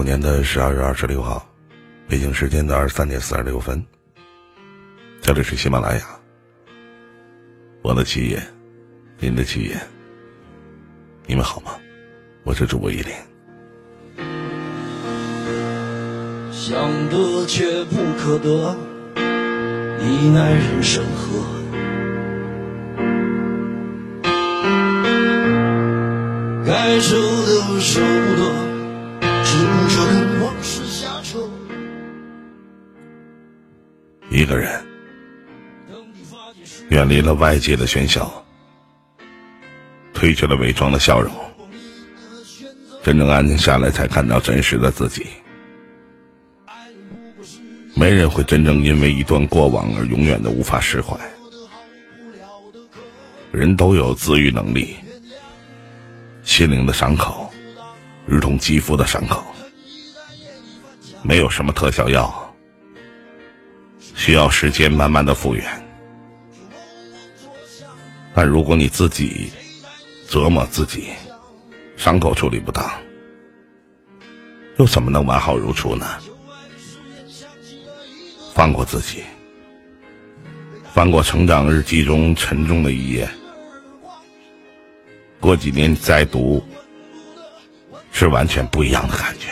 五年的十二月二十六号，北京时间的二十三点四十六分。这里是喜马拉雅，我的企业，您的企业，你们好吗？我是主播依林。想得却不可得，你奈人生何？该舍的舍不得。个人远离了外界的喧嚣，褪去了伪装的笑容，真正安静下来，才看到真实的自己。没人会真正因为一段过往而永远的无法释怀。人都有自愈能力，心灵的伤口，如同肌肤的伤口，没有什么特效药。需要时间慢慢的复原，但如果你自己折磨自己，伤口处理不当，又怎么能完好如初呢？放过自己，翻过成长日记中沉重的一页，过几年你再读，是完全不一样的感觉。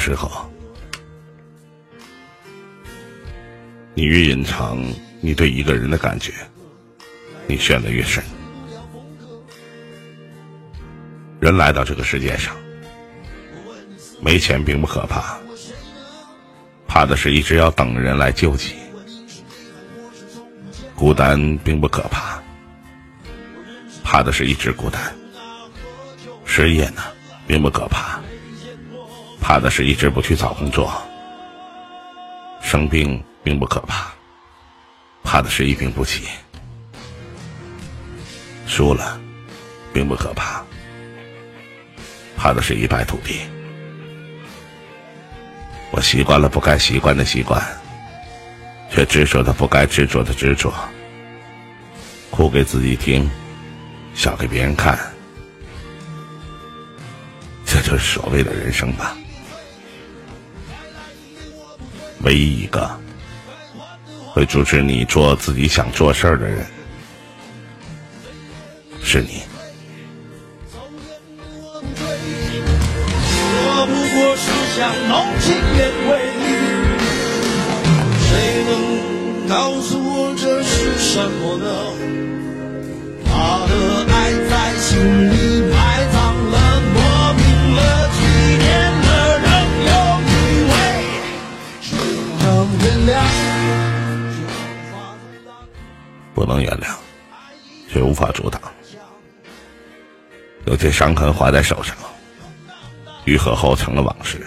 时候，你越隐藏你对一个人的感觉，你陷得越深。人来到这个世界上，没钱并不可怕，怕的是一直要等人来救济；孤单并不可怕，怕的是一直孤单；失业呢，并不可怕。怕的是一直不去找工作，生病并不可怕，怕的是一病不起；输了，并不可怕，怕的是一败涂地。我习惯了不该习惯的习惯，却执着的不该执着的执着，哭给自己听，笑给别人看，这就是所谓的人生吧。唯一一个会阻止你做自己想做事儿的人，是你。我不过是想浓情眼尾，谁能告诉我这是什么呢？他的爱在心里能原谅，却无法阻挡。有些伤痕划在手上，愈合后成了往事；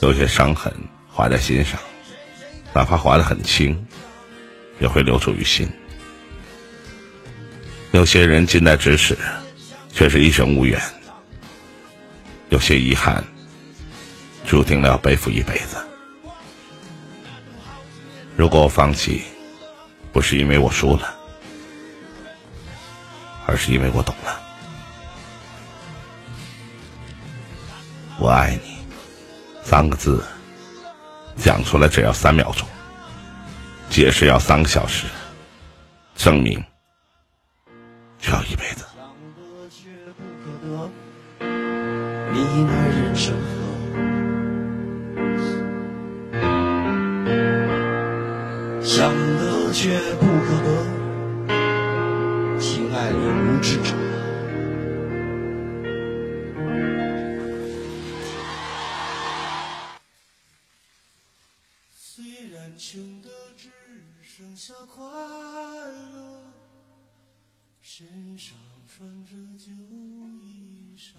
有些伤痕划在心上，哪怕划得很轻，也会留住于心。有些人近在咫尺，却是一生无缘；有些遗憾，注定了要背负一辈子。如果我放弃，不是因为我输了，而是因为我懂了。我爱你，三个字，讲出来只要三秒钟，解释要三个小时，证明就要一辈子。想得却不可得，情爱里无知者。虽然穷的只剩下快乐，身上穿着旧衣裳，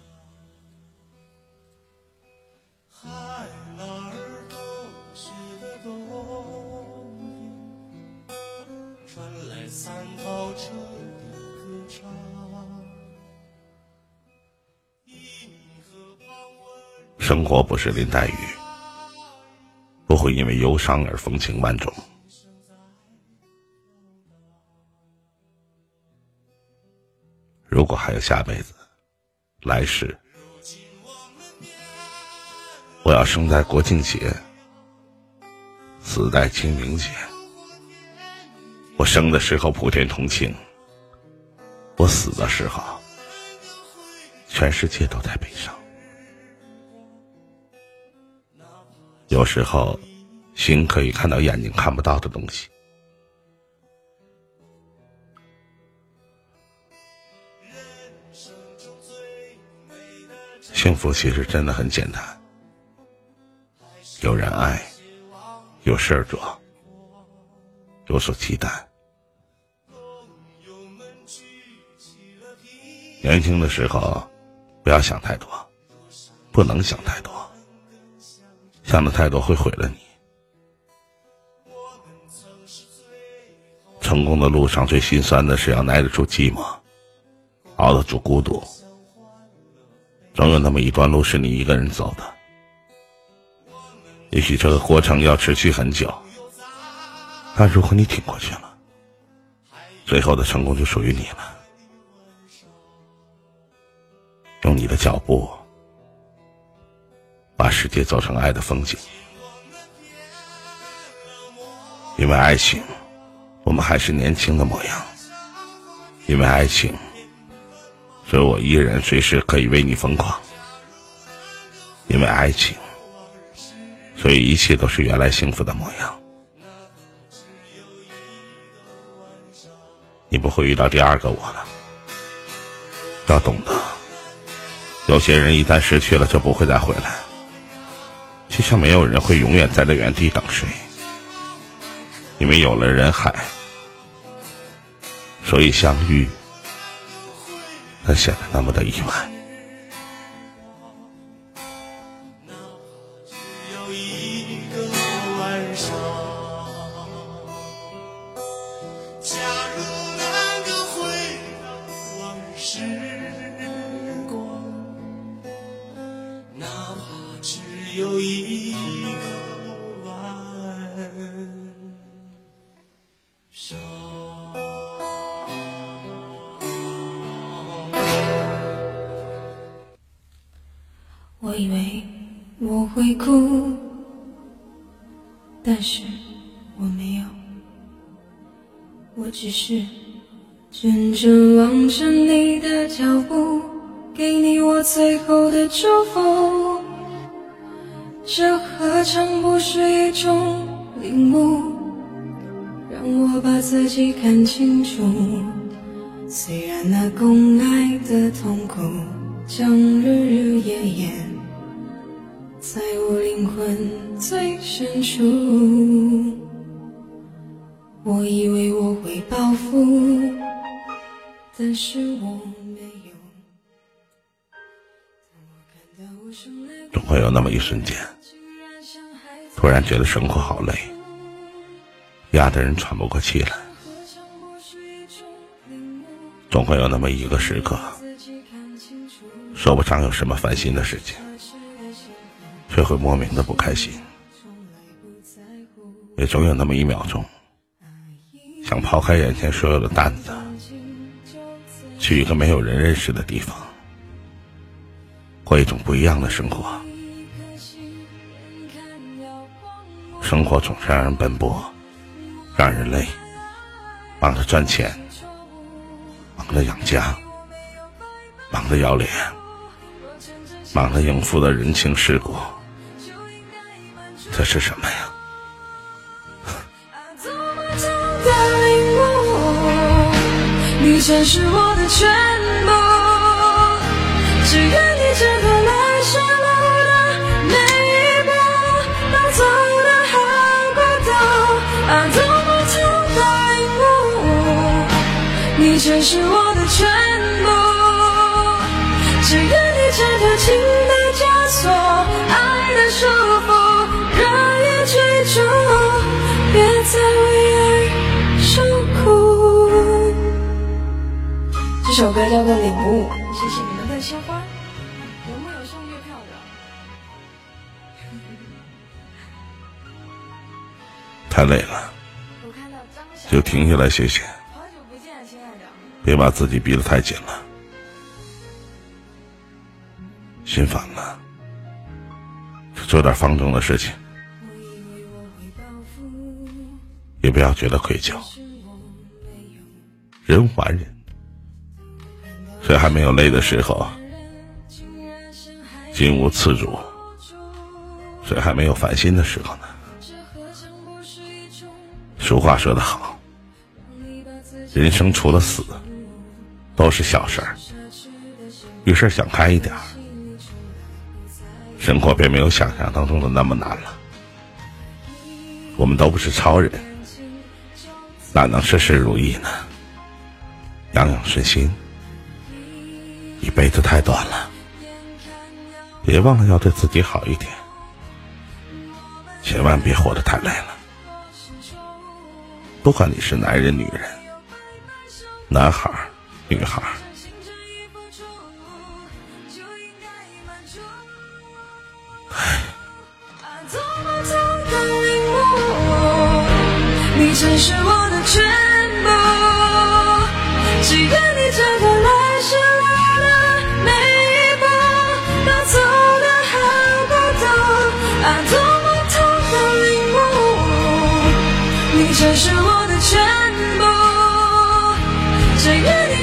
生活不是林黛玉，不会因为忧伤而风情万种。如果还有下辈子，来世，我要生在国庆节，死在清明节。我生的时候普天同庆，我死的时候，全世界都在悲伤。有时候，心可以看到眼睛看不到的东西。幸福其实真的很简单，有人爱，有事儿做，有所期待。年轻的时候，不要想太多，不能想太多。想的太多会毁了你。成功的路上最心酸的是要耐得住寂寞，熬得住孤独。总有那么一段路是你一个人走的，也许这个过程要持续很久，但如果你挺过去了，最后的成功就属于你了。用你的脚步。把世界走成爱的风景，因为爱情，我们还是年轻的模样；因为爱情，所以我依然随时可以为你疯狂；因为爱情，所以一切都是原来幸福的模样。你不会遇到第二个我了，要懂得，有些人一旦失去了，就不会再回来。就像没有人会永远站在原地等谁，因为有了人海，所以相遇才显得那么的意外。有以为我会哭，但是我没有，我只是真正望着你的脚步，给你我最后的祝福。这何尝不是一种领悟，让我把自己看清楚。虽然那共爱的痛苦将日日夜夜在我灵魂最深处。我以为我会报复，但是我没有。总会有那么一瞬间。突然觉得生活好累，压得人喘不过气来。总会有那么一个时刻，说不上有什么烦心的事情，却会莫名的不开心。也总有那么一秒钟，想抛开眼前所有的担子，去一个没有人认识的地方，过一种不一样的生活。生活总是让人奔波，让人累，忙着赚钱，忙着养家，忙着要脸，忙着应付的人情世故，这是什么呀？啊多么痛的领悟你曾是我的全部只愿你知道来时路的每一步能走的好孤独啊多么痛的领悟你曾是我的全部只愿你知道去首歌叫做《领悟》，谢谢你们的鲜花。有没有送月票的？太累了，就停下来歇歇。别把自己逼得太紧了，心烦了，做点放纵的事情，也不要觉得愧疚。人还人，谁还没有累的时候？金无次主，谁还没有烦心的时候呢？俗话说得好，人生除了死。都是小事儿，遇事想开一点，生活便没有想象当中的那么难了。我们都不是超人，哪能事事如意呢？养养顺心，辈子太短了，别忘了要对自己好一点，千万别活得太累了。不管你是男人女人，男孩儿。女孩，唉。你曾是我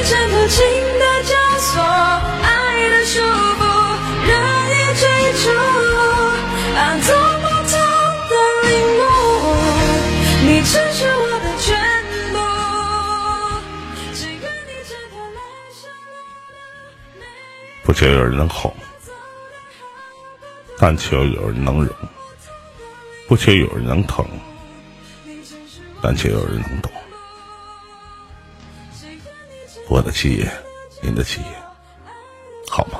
挣脱情的枷锁，爱的束缚，任意追逐，按多不同的领悟，你只是我的全部。只愿你挣脱来生路不求有人能哄，但求有人能容；不求有人能疼，但求有人能懂。我的企业，您的企业，好吗？